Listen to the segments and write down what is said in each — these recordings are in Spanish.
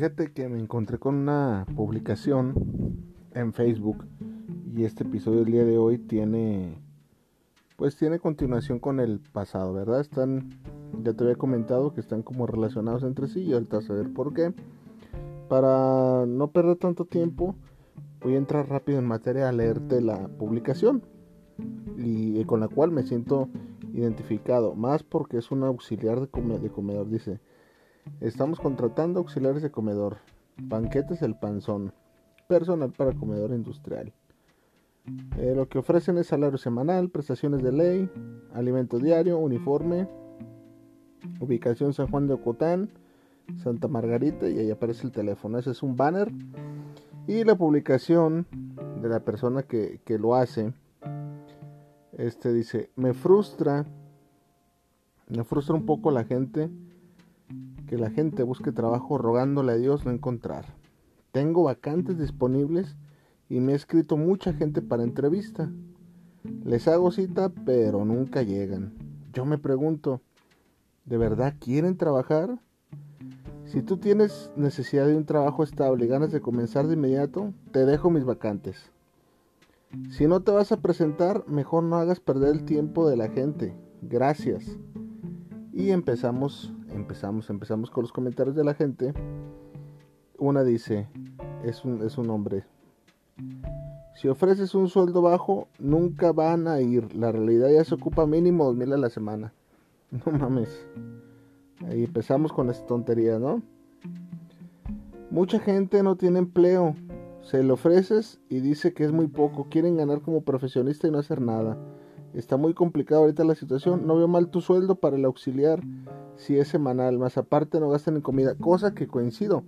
Fíjate que me encontré con una publicación en Facebook y este episodio del día de hoy tiene pues tiene continuación con el pasado, ¿verdad? Están ya te había comentado que están como relacionados entre sí y ahorita a saber por qué. Para no perder tanto tiempo, voy a entrar rápido en materia a leerte la publicación y con la cual me siento identificado, más porque es un auxiliar de comedor, dice. Estamos contratando auxiliares de comedor, banquetes el panzón, personal para comedor industrial. Eh, lo que ofrecen es salario semanal, prestaciones de ley, alimento diario, uniforme, ubicación San Juan de Ocotán, Santa Margarita y ahí aparece el teléfono. Ese es un banner. Y la publicación de la persona que, que lo hace, este dice, me frustra, me frustra un poco la gente que la gente busque trabajo rogándole a Dios no encontrar. Tengo vacantes disponibles y me ha escrito mucha gente para entrevista. Les hago cita, pero nunca llegan. Yo me pregunto, ¿de verdad quieren trabajar? Si tú tienes necesidad de un trabajo estable y ganas de comenzar de inmediato, te dejo mis vacantes. Si no te vas a presentar, mejor no hagas perder el tiempo de la gente. Gracias. Y empezamos empezamos, empezamos con los comentarios de la gente. Una dice, es un, es un hombre. Si ofreces un sueldo bajo, nunca van a ir. La realidad ya se ocupa mínimo dos mil a la semana. No mames. Ahí empezamos con esta tontería, ¿no? Mucha gente no tiene empleo. Se lo ofreces y dice que es muy poco. Quieren ganar como profesionista y no hacer nada. Está muy complicado ahorita la situación. No veo mal tu sueldo para el auxiliar si es semanal. Más aparte no gastan en comida. Cosa que coincido.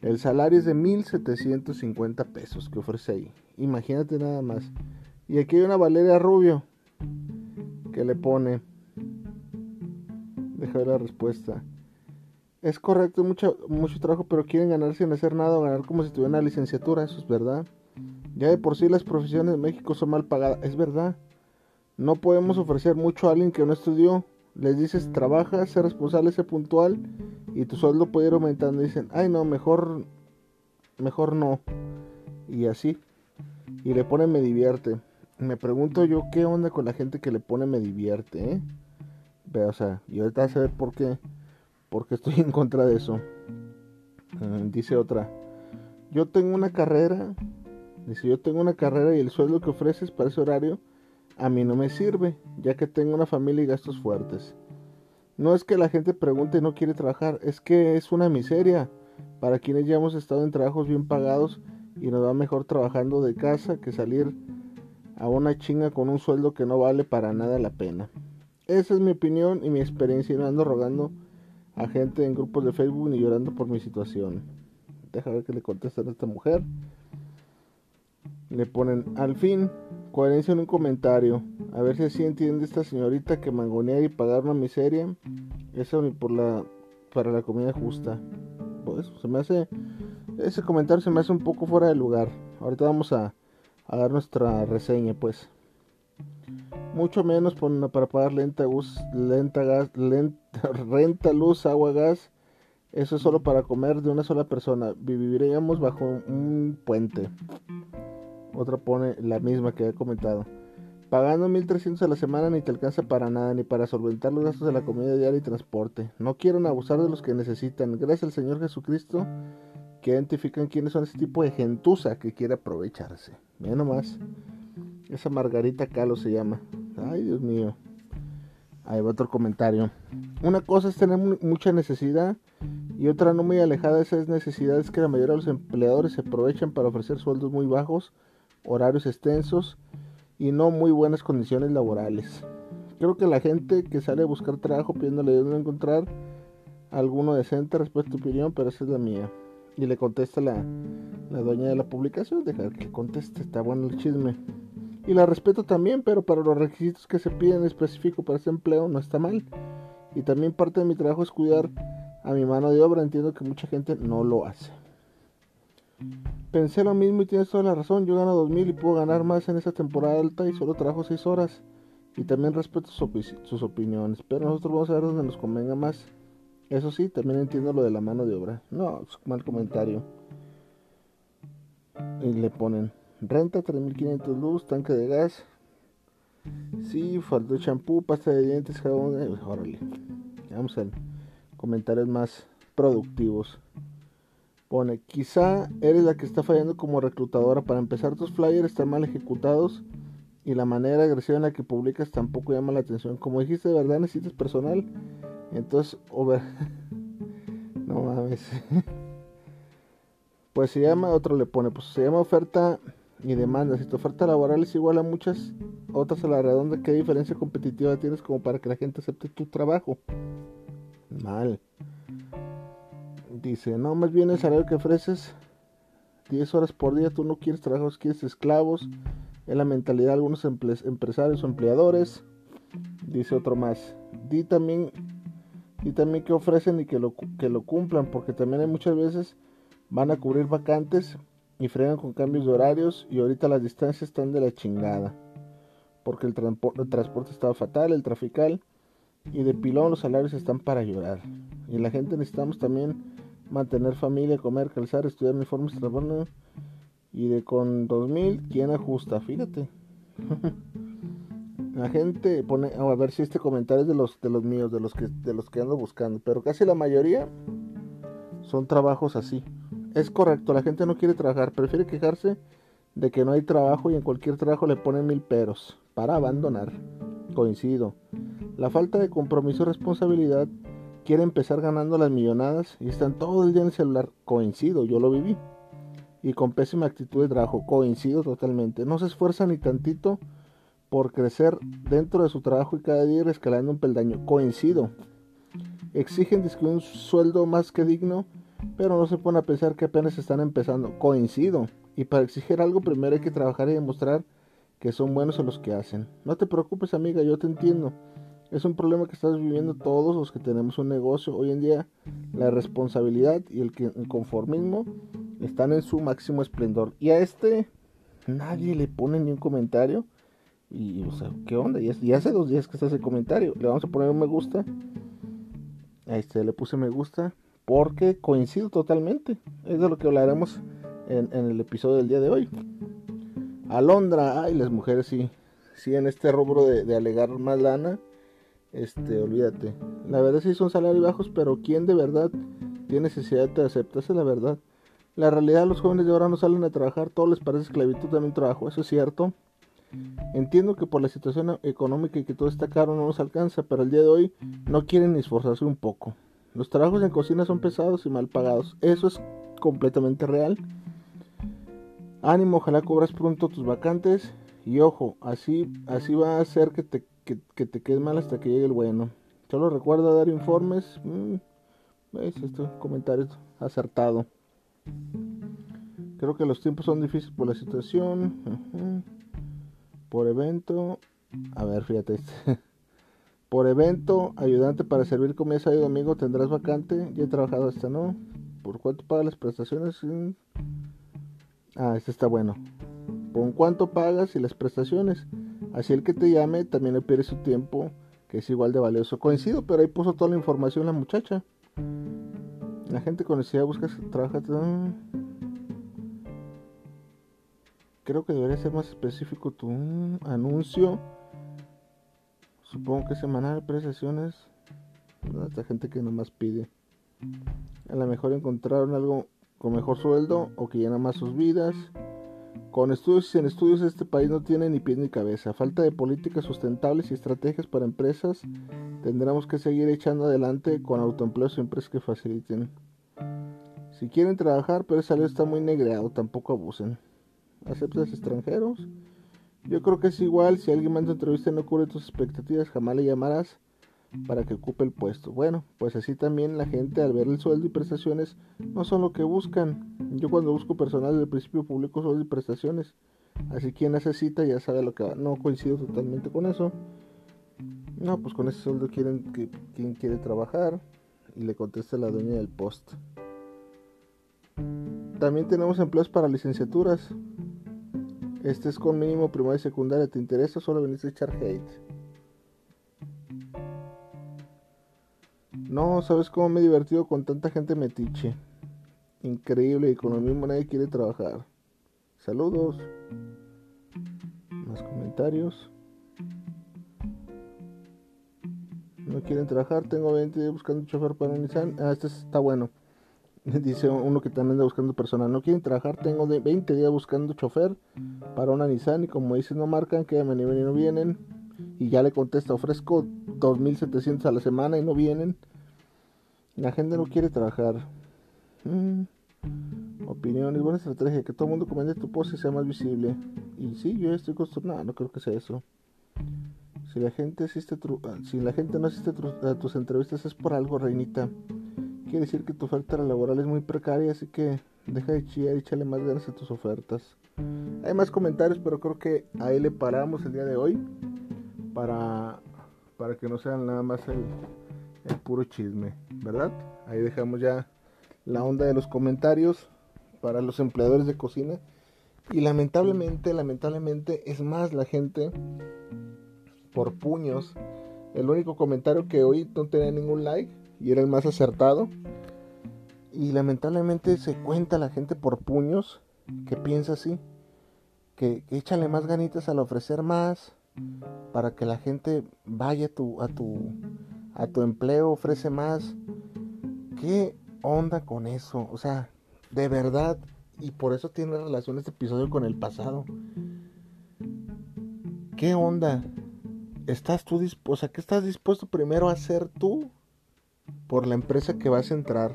El salario es de 1.750 pesos que ofrece ahí. Imagínate nada más. Y aquí hay una Valeria Rubio que le pone. Deja ver la respuesta. Es correcto, mucho, mucho trabajo, pero quieren ganar sin hacer nada o ganar como si tuvieran una licenciatura. Eso es verdad. Ya de por sí las profesiones de México son mal pagadas. Es verdad. No podemos ofrecer mucho a alguien que no estudió. Les dices, trabaja, sé responsable, sé puntual y tu sueldo puede ir aumentando. Dicen, ay no, mejor, mejor no. Y así. Y le pone me divierte. Me pregunto yo qué onda con la gente que le pone me divierte, ¿eh? Pero, o sea, y ahorita vas a ver por qué. Porque estoy en contra de eso. Mm, dice otra. Yo tengo una carrera. Dice, yo tengo una carrera y el sueldo que ofreces para ese horario a mí no me sirve, ya que tengo una familia y gastos fuertes. No es que la gente pregunte y no quiere trabajar, es que es una miseria para quienes ya hemos estado en trabajos bien pagados y nos va mejor trabajando de casa que salir a una chinga con un sueldo que no vale para nada la pena. Esa es mi opinión y mi experiencia y no ando rogando a gente en grupos de Facebook ni llorando por mi situación. Deja ver que le contestan a esta mujer. Le ponen, al fin, coherencia en un comentario. A ver si así entiende esta señorita que mangonear y pagar una miseria. Ni por la para la comida justa. Pues se me hace, ese comentario se me hace un poco fuera de lugar. Ahorita vamos a, dar nuestra reseña, pues. Mucho menos para pagar lenta, gas, lenta, renta, luz, agua, gas. Eso es solo para comer de una sola persona. Viviríamos bajo un puente. Otra pone la misma que he comentado. Pagando 1300 a la semana ni te alcanza para nada, ni para solventar los gastos de la comida diaria y transporte. No quieren abusar de los que necesitan. Gracias al Señor Jesucristo que identifican quiénes son ese tipo de gentuza que quiere aprovecharse. Mira nomás. Esa Margarita Calo se llama. Ay, Dios mío. Ahí va otro comentario. Una cosa es tener mucha necesidad y otra no muy alejada de esas necesidades que la mayoría de los empleadores se aprovechan para ofrecer sueldos muy bajos, horarios extensos y no muy buenas condiciones laborales. Creo que la gente que sale a buscar trabajo pidiéndole dónde encontrar alguno decente respecto a tu opinión, pero esa es la mía. Y le contesta la, la dueña de la publicación, dejar que conteste, está bueno el chisme. Y la respeto también, pero para los requisitos que se piden específico para ese empleo no está mal. Y también parte de mi trabajo es cuidar a mi mano de obra. Entiendo que mucha gente no lo hace. Pensé lo mismo y tienes toda la razón. Yo gano 2000 y puedo ganar más en esta temporada alta y solo trabajo 6 horas. Y también respeto sus opiniones. Pero nosotros vamos a ver donde nos convenga más. Eso sí, también entiendo lo de la mano de obra. No, es mal comentario. Y le ponen renta 3500 luz, tanque de gas. Sí, faltó champú, pasta de dientes, jabón. Eh, órale. Vamos a comentarios más productivos. Pone, quizá eres la que está fallando como reclutadora. Para empezar, tus flyers están mal ejecutados y la manera agresiva en la que publicas tampoco llama la atención. Como dijiste, de verdad necesitas personal. Entonces, over... no mames. pues se llama, otro le pone, pues se llama oferta y demanda. Si tu oferta laboral es igual a muchas otras a la redonda, ¿qué diferencia competitiva tienes como para que la gente acepte tu trabajo? Mal. Dice, no, más bien el salario que ofreces, 10 horas por día, tú no quieres trabajos, quieres esclavos. Es la mentalidad de algunos empresarios o empleadores. Dice otro más. Di también y también que ofrecen y que lo, que lo cumplan, porque también hay muchas veces van a cubrir vacantes y fregan con cambios de horarios y ahorita las distancias están de la chingada, porque el, el transporte estaba fatal, el trafical y de pilón los salarios están para llorar. Y la gente necesitamos también mantener familia, comer, calzar, estudiar uniformes, trabajo y de con 2000, ¿quién ajusta? Fíjate. La gente pone, a ver si este comentario es de los de los míos, de los que de los que ando buscando, pero casi la mayoría son trabajos así. Es correcto, la gente no quiere trabajar, prefiere quejarse de que no hay trabajo y en cualquier trabajo le ponen mil peros para abandonar. Coincido. La falta de compromiso y responsabilidad quiere empezar ganando las millonadas y están todo el día en el celular. Coincido, yo lo viví. Y con pésima actitud de trabajo. Coincido totalmente. No se esfuerzan ni tantito por crecer dentro de su trabajo y cada día ir escalando un peldaño. Coincido. Exigen un sueldo más que digno, pero no se pone a pensar que apenas están empezando. Coincido. Y para exigir algo primero hay que trabajar y demostrar que son buenos en los que hacen. No te preocupes amiga, yo te entiendo. Es un problema que estás viviendo todos los que tenemos un negocio. Hoy en día la responsabilidad y el conformismo están en su máximo esplendor. Y a este nadie le pone ni un comentario. Y, o sea, ¿qué onda? Y, hace dos días que está ese comentario. Le vamos a poner un me gusta. A este le puse me gusta. Porque coincido totalmente. Es de lo que hablaremos en, el episodio del día de hoy. Alondra, ay, las mujeres sí. Sí, en este rubro de, alegar más lana. Este, olvídate. La verdad sí son salarios bajos, pero ¿quién de verdad tiene necesidad de aceptarse la verdad? La realidad, los jóvenes de ahora no salen a trabajar, todo les parece esclavitud también trabajo, eso es cierto. Entiendo que por la situación económica y que todo está caro no nos alcanza, pero el día de hoy no quieren ni esforzarse un poco. Los trabajos en cocina son pesados y mal pagados. Eso es completamente real. Ánimo, ojalá cobras pronto tus vacantes. Y ojo, así, así va a hacer que te, que, te quedes mal hasta que llegue el bueno. Solo recuerda dar informes. Mm, ¿Ves? Este comentario acertado. Creo que los tiempos son difíciles por la situación por evento. A ver, fíjate. Por evento, ayudante para servir comida sábado y domingo tendrás vacante. Ya he trabajado esta, ¿no? ¿Por cuánto pagan las prestaciones? Ah, este está bueno. ¿Por cuánto pagas y las prestaciones? Así el que te llame también le pierde su tiempo, que es igual de valioso. Coincido, pero ahí puso toda la información la muchacha. La gente con necesidad busca trabaja. Creo que debería ser más específico tu anuncio. Supongo que semanal, prestaciones. Esta gente que nomás pide. A lo mejor encontraron algo con mejor sueldo o que llena más sus vidas. Con estudios y sin estudios este país no tiene ni pie ni cabeza. Falta de políticas sustentables y estrategias para empresas. Tendremos que seguir echando adelante con autoempleos y empresas que faciliten. Si quieren trabajar, pero ese salario está muy negreado, tampoco abusen. ¿Aceptas extranjeros? Yo creo que es igual, si alguien manda entrevista y no cubre tus expectativas, jamás le llamarás para que ocupe el puesto. Bueno, pues así también la gente al ver el sueldo y prestaciones no son lo que buscan. Yo cuando busco personal del principio publico sueldo y prestaciones. Así quien necesita ya sabe lo que va. No coincido totalmente con eso. No, pues con ese sueldo quieren que quien quiere trabajar y le contesta la dueña del post. También tenemos empleos para licenciaturas. Este es con mínimo primaria y secundaria. ¿Te interesa? Solo venís a echar hate. No, ¿sabes cómo me he divertido con tanta gente metiche? Increíble y con lo mismo nadie quiere trabajar. Saludos. Más comentarios. No quieren trabajar, tengo 20 buscando chofer para un Nissan. Ah, este está bueno. Dice uno que también anda buscando personal. No quieren trabajar, tengo de 20 días buscando chofer para una Nissan. Y como dicen, no marcan que me y no vienen. Y ya le contesta, ofrezco 2.700 a la semana y no vienen. La gente no quiere trabajar. Mm. Opiniones, buena estrategia. Que todo el mundo comente tu post y sea más visible. Y sí, yo estoy acostumbrado. No, creo que sea eso. Si la gente asiste, ah, si la gente no asiste a tus entrevistas es por algo, reinita. Quiere decir que tu oferta laboral es muy precaria, así que deja de chillar y échale más ganas a tus ofertas. Hay más comentarios, pero creo que ahí le paramos el día de hoy para, para que no sean nada más el, el puro chisme, ¿verdad? Ahí dejamos ya la onda de los comentarios para los empleadores de cocina. Y lamentablemente, lamentablemente es más la gente por puños. El único comentario que hoy no tenía ningún like y era el más acertado. Y lamentablemente se cuenta la gente por puños que piensa así. Que, échale más ganitas al ofrecer más para que la gente vaya a tu, a tu, a tu empleo, ofrece más. ¿Qué onda con eso? O sea, de verdad, y por eso tiene relación este episodio con el pasado. ¿Qué onda? ¿Estás tú dispuesto? O sea, ¿qué estás dispuesto primero a hacer tú por la empresa que vas a entrar.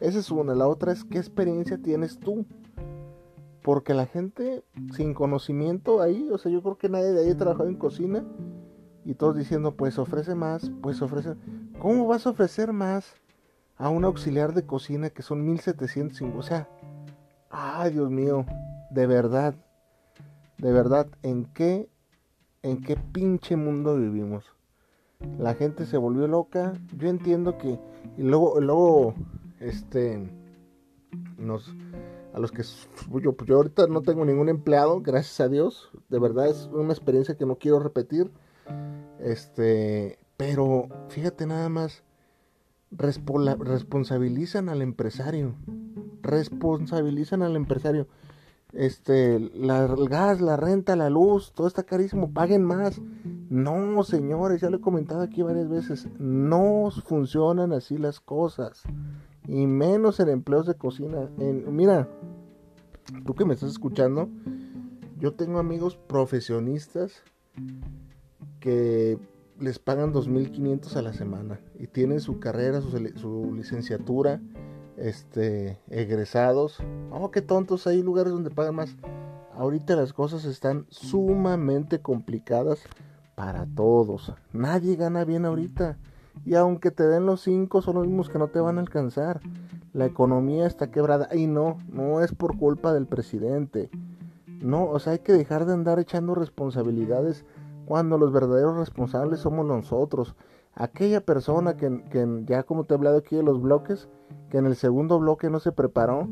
Esa es una. La otra es qué experiencia tienes tú. Porque la gente sin conocimiento ahí, o sea, yo creo que nadie de ahí ha trabajado en cocina. Y todos diciendo, pues ofrece más, pues ofrece... ¿Cómo vas a ofrecer más a un auxiliar de cocina que son 1705? O sea, ay Dios mío, de verdad, de verdad, ¿en qué, en qué pinche mundo vivimos? la gente se volvió loca. Yo entiendo que y luego luego este nos a los que yo, yo ahorita no tengo ningún empleado, gracias a Dios, de verdad es una experiencia que no quiero repetir. Este, pero fíjate nada más responsabilizan al empresario. Responsabilizan al empresario este, la, el gas, la renta, la luz, todo está carísimo, paguen más. No, señores, ya lo he comentado aquí varias veces, no funcionan así las cosas. Y menos en empleos de cocina. En, mira, tú que me estás escuchando, yo tengo amigos profesionistas que les pagan 2.500 a la semana y tienen su carrera, su, su licenciatura este, egresados. Oh, qué tontos, hay lugares donde pagan más. Ahorita las cosas están sumamente complicadas para todos. Nadie gana bien ahorita. Y aunque te den los cinco, son los mismos que no te van a alcanzar. La economía está quebrada. Y no, no es por culpa del presidente. No, o sea, hay que dejar de andar echando responsabilidades cuando los verdaderos responsables somos nosotros. Aquella persona que, ya como te he hablado aquí de los bloques, que en el segundo bloque no se preparó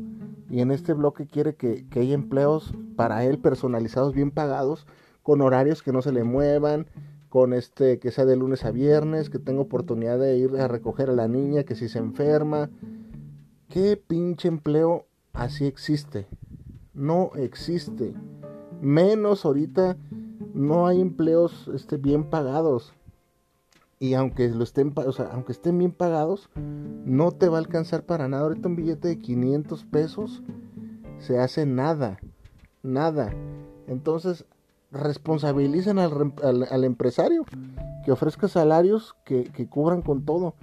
y en este bloque quiere que, que haya empleos para él personalizados, bien pagados, con horarios que no se le muevan, con este que sea de lunes a viernes, que tenga oportunidad de ir a recoger a la niña, que si se enferma. ¿Qué pinche empleo así existe? No existe. Menos ahorita no hay empleos este, bien pagados. Y aunque lo estén, o sea, aunque estén bien pagados, no te va a alcanzar para nada. Ahorita un billete de 500 pesos se hace nada. Nada. Entonces, responsabilicen al, empresario que ofrezca salarios que, cubran con todo.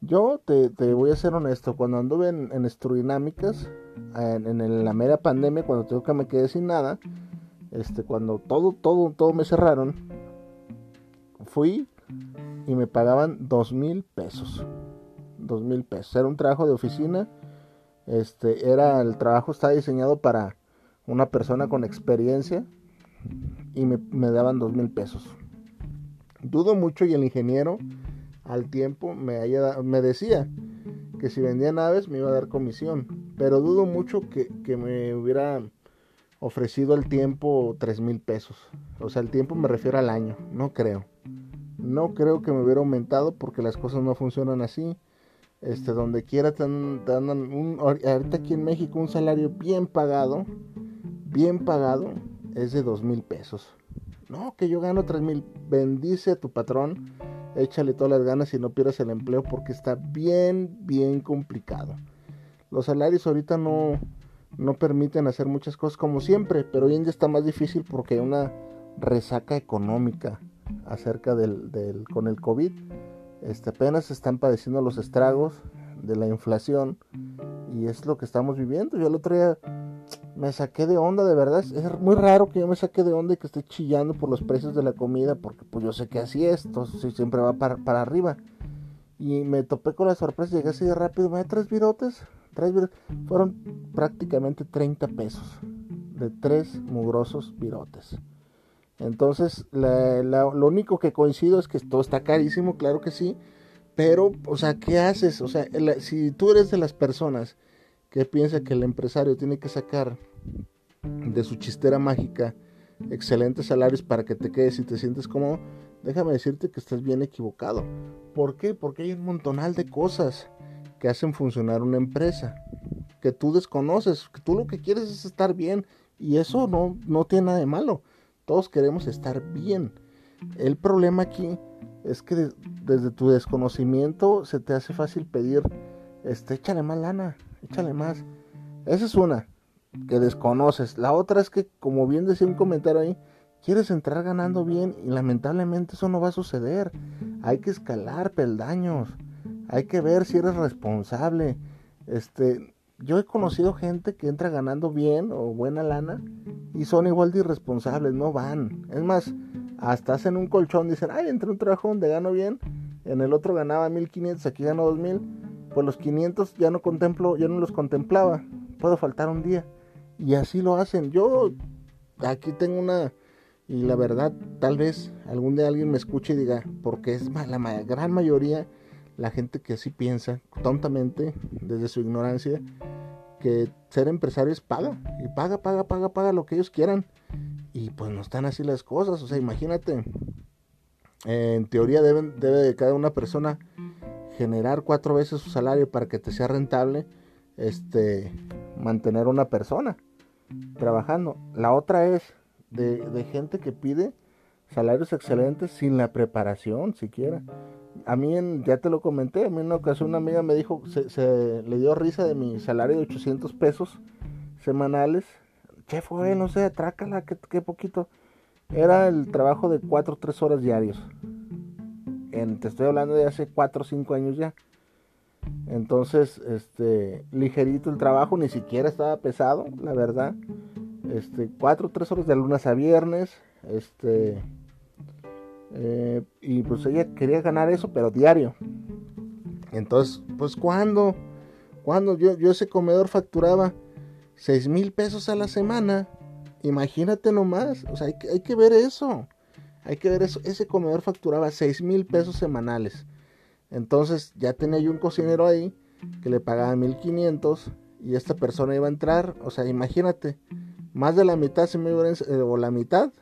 Yo te, voy a ser honesto, cuando anduve en, en estrodinámicas, en, la mera pandemia, cuando tengo que me quedé sin nada, este, cuando todo, todo, todo me cerraron, fui y me pagaban dos mil pesos. Dos mil pesos. Era un trabajo de oficina. Este, era, el trabajo estaba diseñado para una persona con experiencia y me, daban dos mil pesos. Dudo mucho y el ingeniero al tiempo me, haya, me decía que si vendía naves me iba a dar comisión, pero dudo mucho que, que me hubiera ofrecido el tiempo tres mil pesos. O sea, el tiempo me refiero al año, no creo. No creo que me hubiera aumentado porque las cosas no funcionan así. Este, donde quiera te dan, un, ahorita aquí en México un salario bien pagado, bien pagado, es de dos mil pesos. No, que yo gano tres mil. Bendice a tu patrón, échale todas las ganas y no pierdas el empleo porque está bien, bien complicado. Los salarios ahorita no, no permiten hacer muchas cosas como siempre, pero hoy en día está más difícil porque hay una resaca económica acerca del, del con el COVID. Este, apenas están padeciendo los estragos de la inflación y es lo que estamos viviendo. Yo el otro día me saqué de onda, de verdad. Es muy raro que yo me saque de onda y que esté chillando por los precios de la comida, porque pues yo sé que así es, siempre va para, para arriba. Y me topé con la sorpresa, llegué así de rápido, me tres virotes, tres virotes. Fueron prácticamente 30 pesos de tres mugrosos virotes. Entonces, lo único que coincido es que todo está carísimo, claro que sí, pero, o sea, ¿qué haces? O sea, si tú eres de las personas que piensa que el empresario tiene que sacar de su chistera mágica excelentes salarios para que te quedes y te sientes cómodo, déjame decirte que estás bien equivocado. ¿Por qué? Porque hay un montonal de cosas que hacen funcionar una empresa, que tú desconoces, que tú lo que quieres es estar bien y eso no, no tiene nada de malo. Todos queremos estar bien. El problema aquí es que desde tu desconocimiento se te hace fácil pedir, este, échale más lana, échale más. Esa es una que desconoces. La otra es que, como bien decía un comentario ahí, quieres entrar ganando bien y lamentablemente eso no va a suceder. Hay que escalar peldaños. Hay que ver si eres responsable. Este, yo he conocido gente que entra ganando bien o buena lana y son igual de irresponsables, no van. Es más, hasta hacen un colchón, dicen, ay, entré un trabajo donde gano bien, en el otro ganaba 1500, aquí gano 2000 pues los 500 ya no contemplo, ya no los contemplaba, puedo faltar un día. Y así lo hacen. Yo aquí tengo una, y la verdad, tal vez algún día alguien me escuche y diga, porque es la gran mayoría la gente que así piensa, tontamente, desde su ignorancia, que ser empresario es paga, y paga, paga, paga, paga lo que ellos quieran. Y pues no están así las cosas, o sea, imagínate, en teoría deben, debe cada una persona generar cuatro veces su salario para que te sea rentable este mantener una persona trabajando. La otra es de, gente que pide salarios excelentes sin la preparación siquiera. A mí, en, ya te lo comenté, a mí en una ocasión una amiga me dijo, se, le dio risa de mi salario de 800 pesos semanales. Che, fue, no sé, trácala, qué, qué poquito. Era el trabajo de 4 o 3 horas diarios te estoy hablando de hace 4 o 5 años ya. Entonces, este, ligerito el trabajo, ni siquiera estaba pesado, la verdad. Este, 4 o 3 horas de lunes a viernes. Este, eh, y pues ella quería ganar eso, pero diario. Entonces, pues cuando, cuando yo, yo ese comedor facturaba 6 mil pesos a la semana, imagínate nomás, o sea, hay que, hay que ver eso. Hay que ver eso. Ese comedor facturaba 6 mil pesos semanales. Entonces ya tenía yo un cocinero ahí que le pagaba 1500 y esta persona iba a entrar. O sea, imagínate, más de la mitad se me iba a, eh, o la mitad,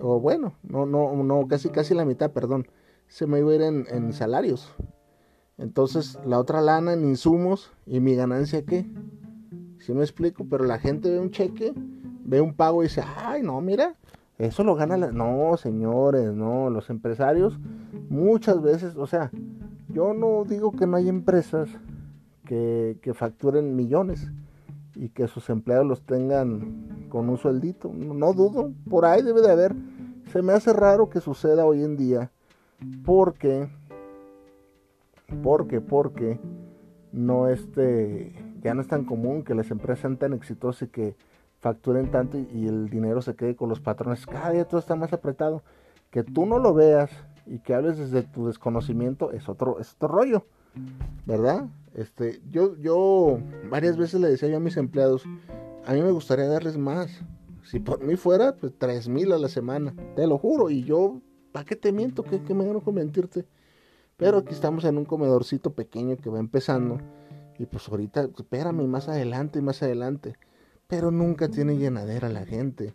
o bueno, no, no, no, casi, casi la mitad, perdón, se me iba a ir en, salarios. Entonces la otra lana en insumos y mi ganancia qué. Si me explico, pero la gente ve un cheque, ve un pago y dice, ay no, mira, eso lo gana la... No, señores, no, los empresarios muchas veces, o sea, yo no digo que no hay empresas que, que facturen millones y que sus empleados los tengan con un sueldito. No, dudo, por ahí debe de haber. Se me hace raro que suceda hoy en día porque, porque, porque no este, ya no es tan común que las empresas sean tan exitosas y que facturen tanto y, el dinero se quede con los patrones. Cada día todo está más apretado. Que tú no lo veas y que hables desde tu desconocimiento es otro, es otro rollo, ¿verdad? Este, yo, yo varias veces le decía yo a mis empleados, a mí me gustaría darles más. Si por mí fuera, pues tres mil a la semana, te lo juro. Y yo, ¿para qué te miento? ¿Qué, me gano con mentirte? Pero aquí estamos en un comedorcito pequeño que va empezando. Y pues ahorita, espérame, más adelante, más adelante pero nunca tiene llenadera la gente.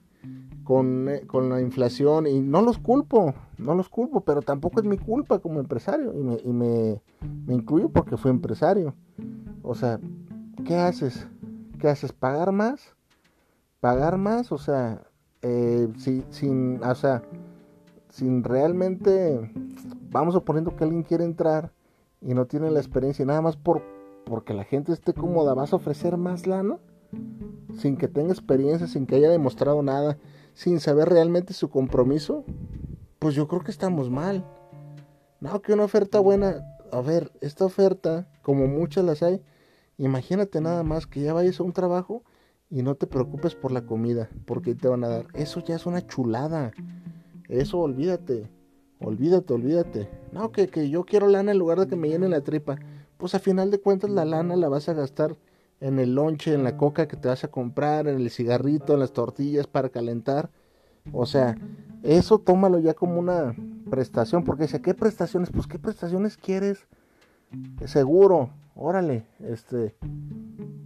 Con, eh, con, la inflación, y no los culpo, no los culpo, pero tampoco es mi culpa como empresario, y me, y me, incluyo porque fui empresario. O sea, ¿qué haces? ¿Qué haces? ¿Pagar más? ¿Pagar más? O sea, eh, sin, o sea, sin realmente, vamos suponiendo que alguien quiere entrar y no tiene la experiencia, nada más por, porque la gente esté cómoda, ¿vas a ofrecer más lana? Sin que tenga experiencia, sin que haya demostrado nada, sin saber realmente su compromiso, pues yo creo que estamos mal. No, que una oferta buena, a ver, esta oferta, como muchas las hay, imagínate nada más que ya vayas a un trabajo y no te preocupes por la comida, porque te van a dar. Eso ya es una chulada. Eso olvídate, olvídate, olvídate. No, que, que yo quiero lana en lugar de que me llenen la tripa. Pues a final de cuentas la lana la vas a gastar en el lonche, en la coca que te vas a comprar, en el cigarrito, en las tortillas para calentar. O sea, eso tómalo ya como una prestación, porque dice, ¿qué prestaciones? Pues qué prestaciones quieres. Seguro, órale, este,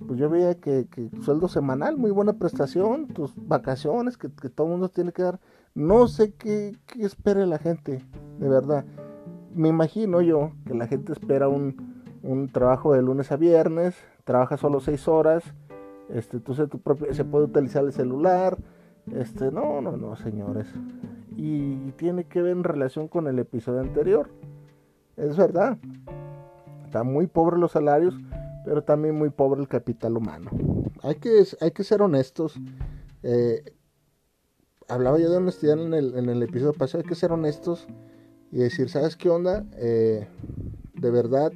pues yo veía que, que sueldo semanal, muy buena prestación, tus vacaciones que, todo el mundo tiene que dar. No sé qué, qué espere la gente, de verdad. Me imagino yo que la gente espera un, un trabajo de lunes a viernes, trabaja solo seis horas, este, entonces tu propio, se puede utilizar el celular, este, no, no, no, señores. Y tiene que ver en relación con el episodio anterior. Es verdad. Está muy pobre los salarios, pero también muy pobre el capital humano. Hay que, hay que ser honestos. Eh, hablaba yo de honestidad en el, en el episodio pasado. Hay que ser honestos y decir, ¿sabes qué onda? Eh, de verdad,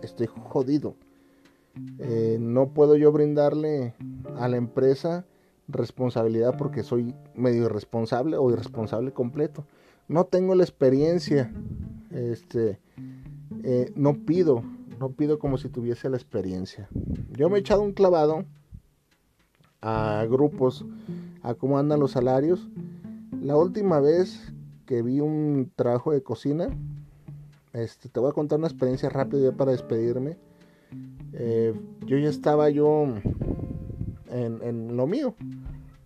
estoy jodido. Eh, no puedo yo brindarle a la empresa responsabilidad porque soy medio irresponsable o irresponsable completo. No tengo la experiencia. Este, eh, no pido, no pido como si tuviese la experiencia. Yo me he echado un clavado a grupos, a cómo andan los salarios. La última vez que vi un trabajo de cocina, este, te voy a contar una experiencia rápida para despedirme eh, yo ya estaba yo en, lo mío,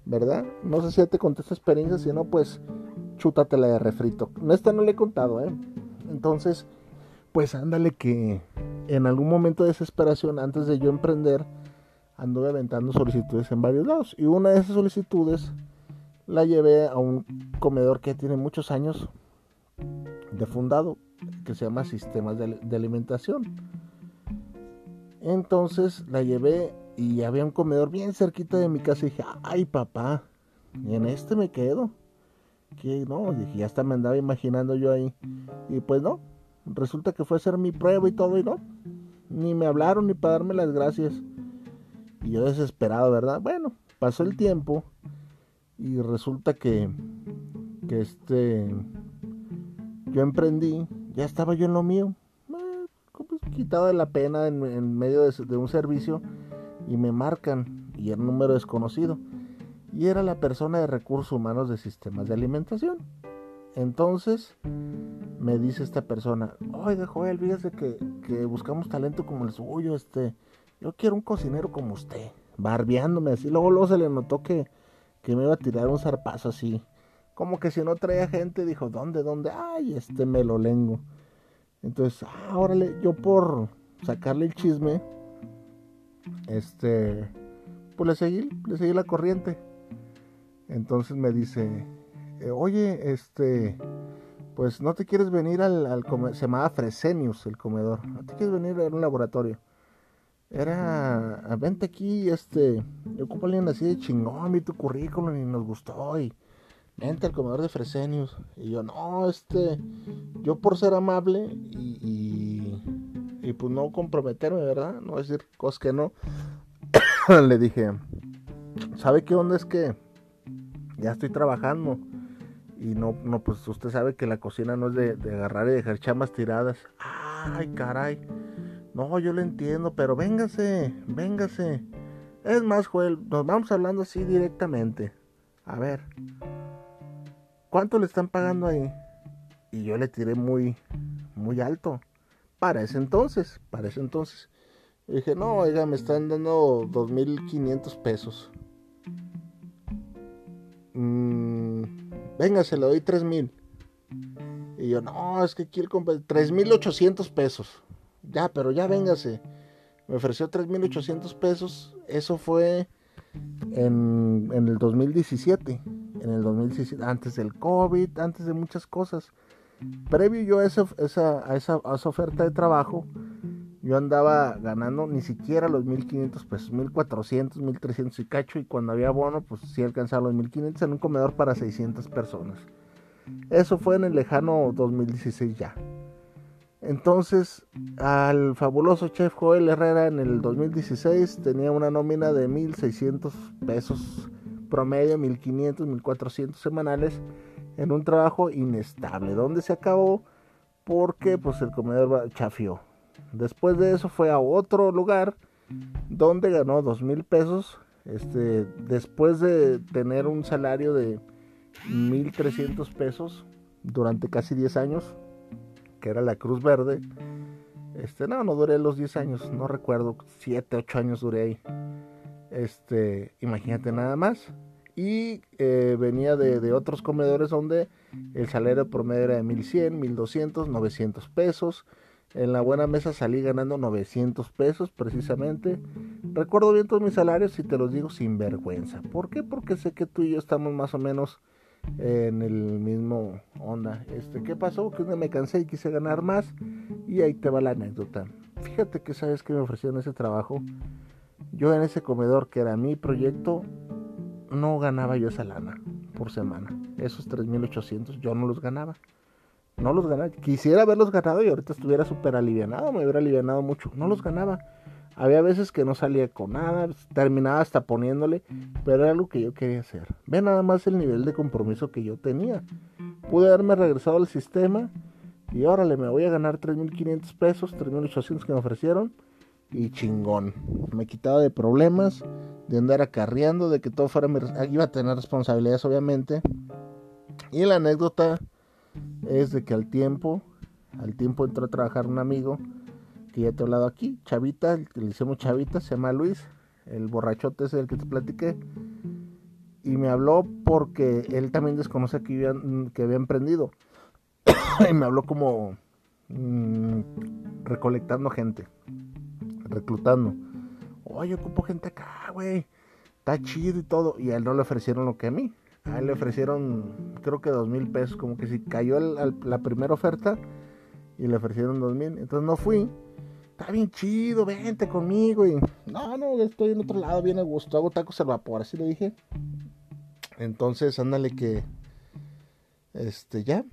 ¿verdad? No sé si ya te conté esta experiencia, si no, pues chútatela de refrito. Esta no le he contado, ¿eh? Entonces, pues ándale que en algún momento de desesperación, antes de yo emprender, anduve aventando solicitudes en varios lados. Y una de esas solicitudes la llevé a un comedor que tiene muchos años de fundado, que se llama Sistemas de Alimentación entonces la llevé y había un comedor bien cerquita de mi casa y dije, ay papá, en este me quedo. Que no, dije, ya hasta me andaba imaginando yo ahí. Y pues no, resulta que fue a hacer mi prueba y todo y no. Ni me hablaron ni para darme las gracias. Y yo desesperado, ¿verdad? Bueno, pasó el tiempo y resulta que, que este, yo emprendí, ya estaba yo en lo mío quitado de la pena en, medio de, un servicio y me marcan y el número desconocido. Y era la persona de recursos humanos de sistemas de alimentación. Entonces me dice esta persona, oye Joel, fíjese que, que buscamos talento como el suyo, este, yo quiero un cocinero como usted, barbeándome así, luego, luego se le notó que, que me iba a tirar un zarpazo así, como que si no traía gente, dijo, ¿dónde, dónde? Ay, este me lo lengo. Entonces, ah, órale, yo por sacarle el chisme, este, pues le seguí, le seguí la corriente. Entonces me dice, eh, oye, este, pues no te quieres venir al, al se llamaba Fresenius el comedor, no te quieres venir a un laboratorio. Era, vente aquí, este, yo ocupo a alguien así de chingón, vi tu currículum y nos gustó vente al comedor de Fresenius. Y yo, no, este, yo por ser amable y, y, pues no comprometerme, ¿verdad? No decir cosas que no. Le dije, ¿sabe qué onda es que ya estoy trabajando? Y no, no, pues usted sabe que la cocina no es de, de agarrar y dejar chamas tiradas. Ay, caray. No, yo lo entiendo, pero véngase, véngase. Es más, Joel, nos vamos hablando así directamente. A ver, ¿cuánto le están pagando ahí? Y yo le tiré muy, muy alto. Para ese entonces, para ese entonces. Y dije, no, oiga, me están dando 2.500 pesos. Mm, venga, se le doy 3.000. Y yo, no, es que quiero comprar 3.800 pesos. Ya, pero ya véngase. Me ofreció 3.800 pesos. Eso fue en, en, el 2017. En el 2017, antes del COVID, antes de muchas cosas. Previo yo a esa, esa, a esa, a esa oferta de trabajo, yo andaba ganando ni siquiera los 1500 pesos, 1400, 1300 y cacho. Y cuando había bono, pues sí alcanzaba los 1500 en un comedor para 600 personas. Eso fue en el lejano 2016 ya. Entonces, al fabuloso chef Joel Herrera en el 2016 tenía una nómina de 1.600 pesos promedio, 1.500, 1.400 semanales en un trabajo inestable, donde se acabó porque pues el comedor chafió. Después de eso fue a otro lugar donde ganó 2.000 pesos, este, después de tener un salario de 1.300 pesos durante casi 10 años que era la Cruz Verde. Este, no, no duré los 10 años, no recuerdo, 7, 8 años duré ahí. Este, imagínate nada más. Y eh, venía de, otros comedores donde el salario promedio era de 1100, 1200, 900 pesos. En la buena mesa salí ganando 900 pesos precisamente. Recuerdo bien todos mis salarios y te los digo sin vergüenza. ¿Por qué? Porque sé que tú y yo estamos más o menos en el mismo onda. Este, ¿qué pasó? Que me cansé y quise ganar más y ahí te va la anécdota. Fíjate que sabes que me ofrecieron ese trabajo. Yo en ese comedor que era mi proyecto no ganaba yo esa lana por semana. Esos 3800 yo no los ganaba. No los ganaba. Quisiera haberlos ganado y ahorita estuviera súper alivianado, me hubiera alivianado mucho. No los ganaba. Había veces que no salía con nada, terminaba hasta poniéndole, pero era algo que yo quería hacer. Ve nada más el nivel de compromiso que yo tenía. Pude haberme regresado al sistema y órale, me voy a ganar 3.500 pesos, 3.800 que me ofrecieron y chingón. Me quitaba de problemas, de andar acarreando, de que todo fuera mi... Iba a tener responsabilidades obviamente. Y la anécdota es de que al tiempo, al tiempo entró a trabajar un amigo que ya te he hablado aquí, Chavita, el que le hicimos Chavita, se llama Luis, el borrachote ese del que te platiqué. Y me habló porque él también desconoce que había, que había emprendido. y me habló como mm, recolectando gente, reclutando. Oye, ocupo gente acá, güey. Está chido y todo. Y a él no le ofrecieron lo que a mí. A él le ofrecieron, creo que dos mil pesos. Como que si cayó la primera oferta y le ofrecieron dos mil. Entonces no fui está bien chido, vente conmigo. Y no, no, estoy en otro lado, viene a gusto, hago tacos al vapor, así le dije. Entonces, ándale que, este, ya,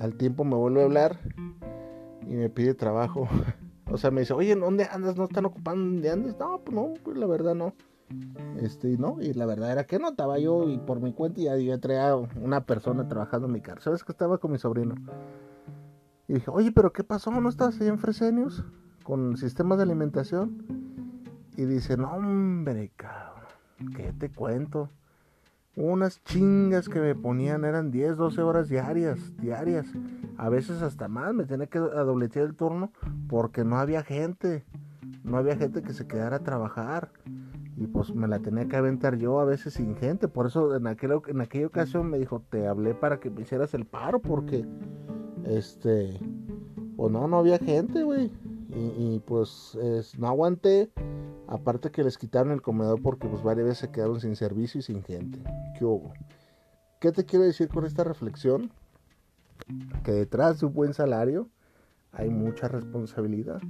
al tiempo me vuelve a hablar y me pide trabajo. O sea, me dice, oye, ¿dónde andas? ¿No están ocupando dónde andas? No, pues no, pues la verdad no. Este, no, y la verdad era que no, estaba yo y por mi cuenta ya yo traía una persona trabajando en mi carro. ¿Sabes que estaba con mi sobrino? Y dije, oye, pero ¿qué pasó? ¿No estás ahí en Fresenius? con sistemas de alimentación y dice, no hombre, cabrón, ¿qué te cuento? Unas chingas que me ponían eran 10, 12 horas diarias, diarias. A veces hasta más, me tenía que dobletear el turno porque no había gente. No había gente que se quedara a trabajar. Y pues me la tenía que aventar yo a veces sin gente. Por eso en, aquel, en aquella ocasión me dijo, te hablé para que me hicieras el paro porque, este, pues no, no había gente, güey. Y, pues no aguanté. Aparte que les quitaron el comedor porque pues varias veces se quedaron sin servicio y sin gente. ¿Qué hubo? ¿Qué te quiero decir con esta reflexión? Que detrás de un buen salario hay mucha responsabilidad.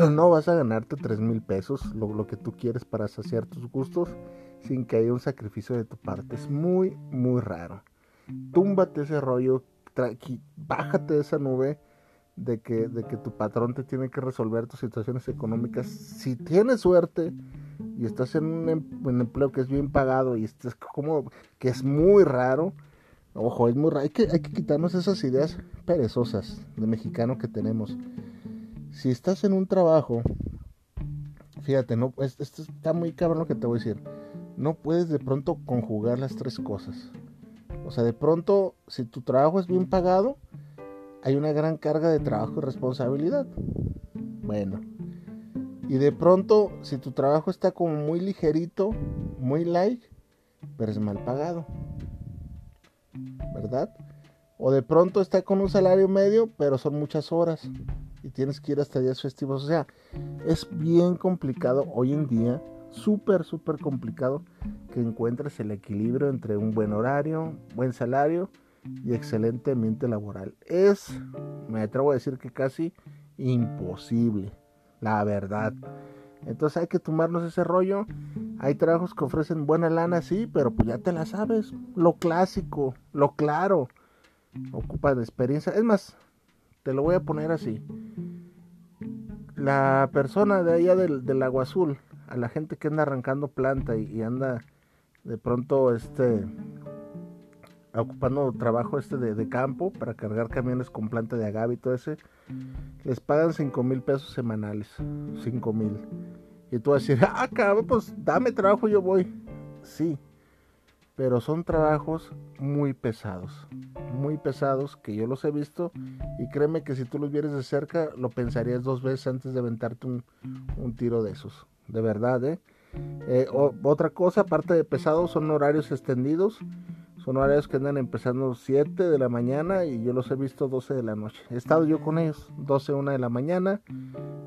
no vas a ganarte 3 mil pesos, lo, lo, que tú quieres para saciar tus gustos, sin que haya un sacrificio de tu parte. Es muy, muy raro. Túmbate ese rollo, bájate de esa nube de que, de que tu patrón te tiene que resolver tus situaciones económicas. Si tienes suerte y estás en un, em, empleo que es bien pagado y estás como que es muy raro, ojo, es muy raro, hay que, hay que quitarnos esas ideas perezosas de mexicano que tenemos. Si estás en un trabajo, fíjate, no, esto está muy cabrón lo que te voy a decir. No puedes de pronto conjugar las tres cosas. O sea, de pronto, si tu trabajo es bien pagado, hay una gran carga de trabajo y responsabilidad. Bueno, y de pronto, si tu trabajo está como muy ligerito, muy light, pero es mal pagado. ¿Verdad? O de pronto está con un salario medio, pero son muchas horas y tienes que ir hasta días festivos. O sea, es bien complicado hoy en día, súper, súper complicado que encuentres el equilibrio entre un buen horario, buen salario y excelente ambiente laboral. Es, me atrevo a decir que casi imposible, la verdad. Entonces hay que tomarnos ese rollo. Hay trabajos que ofrecen buena lana, sí, pero pues ya te la sabes. Lo clásico, lo claro. Ocupa de experiencia. Es más, te lo voy a poner así. La persona de allá del, del agua azul, a la gente que anda arrancando planta y anda de pronto este ocupando trabajo este de, campo para cargar camiones con planta de agave y todo ese, les pagan 5 mil pesos semanales. 5 mil. Y tú vas a decir, ah, cabrón, pues dame trabajo, yo voy. Sí, pero son trabajos muy pesados. Muy pesados que yo los he visto y créeme que si tú los vieres de cerca lo pensarías dos veces antes de aventarte un, un tiro de esos. De verdad, ¿eh? eh otra cosa, aparte de pesados, son horarios extendidos son horarios que andan empezando 7 de la mañana y yo los he visto 12 de la noche. He estado yo con ellos 12, 1 de la mañana.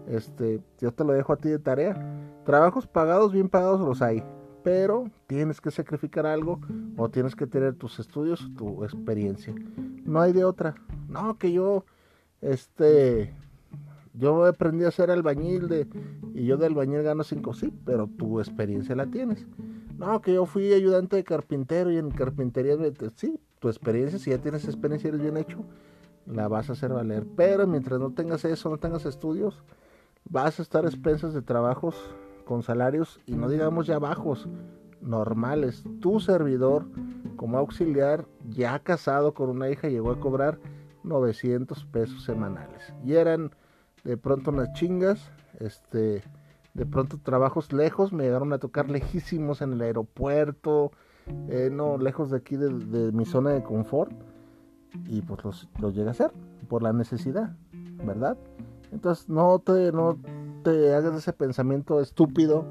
Este, yo te lo dejo a ti de tarea. Trabajos pagados, bien pagados los hay. Pero tienes que sacrificar algo o tienes que tener tus estudios, tu experiencia. No hay de otra. No, que yo, este, yo aprendí a ser albañil y yo de albañil gano 5, sí, pero tu experiencia la tienes. No, que yo fui ayudante de carpintero y en carpintería, sí, tu experiencia, si ya tienes experiencia y eres bien hecho, la vas a hacer valer. Pero mientras no tengas eso, no tengas estudios, vas a estar expensas de trabajos con salarios y no digamos ya bajos, normales. Tu servidor, como auxiliar, ya casado con una hija, llegó a cobrar 900 pesos semanales. Y eran de pronto unas chingas, este de pronto trabajos lejos, me llegaron a tocar lejísimos en el aeropuerto, eh, no lejos de aquí de, mi zona de confort, y pues los, los llegué a hacer por la necesidad, ¿verdad? Entonces no te, no te hagas ese pensamiento estúpido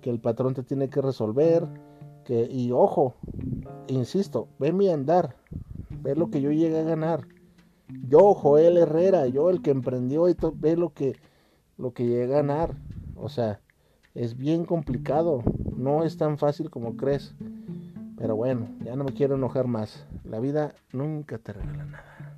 que el patrón te tiene que resolver, que, y ojo, insisto, ve mi andar, ve lo que yo llegué a ganar. Yo, Joel Herrera, yo el que emprendió y ve lo que, lo que llegué a ganar o sea, es bien complicado, no es tan fácil como crees. Pero bueno, ya no me quiero enojar más. La vida nunca te regala nada.